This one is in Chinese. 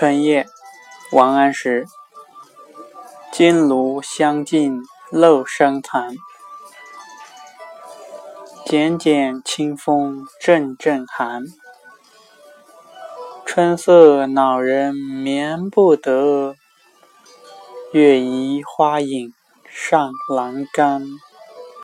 春夜，王安石。金炉香尽漏声残，剪剪清风阵阵寒。春色恼人眠不得，月移花影上栏杆。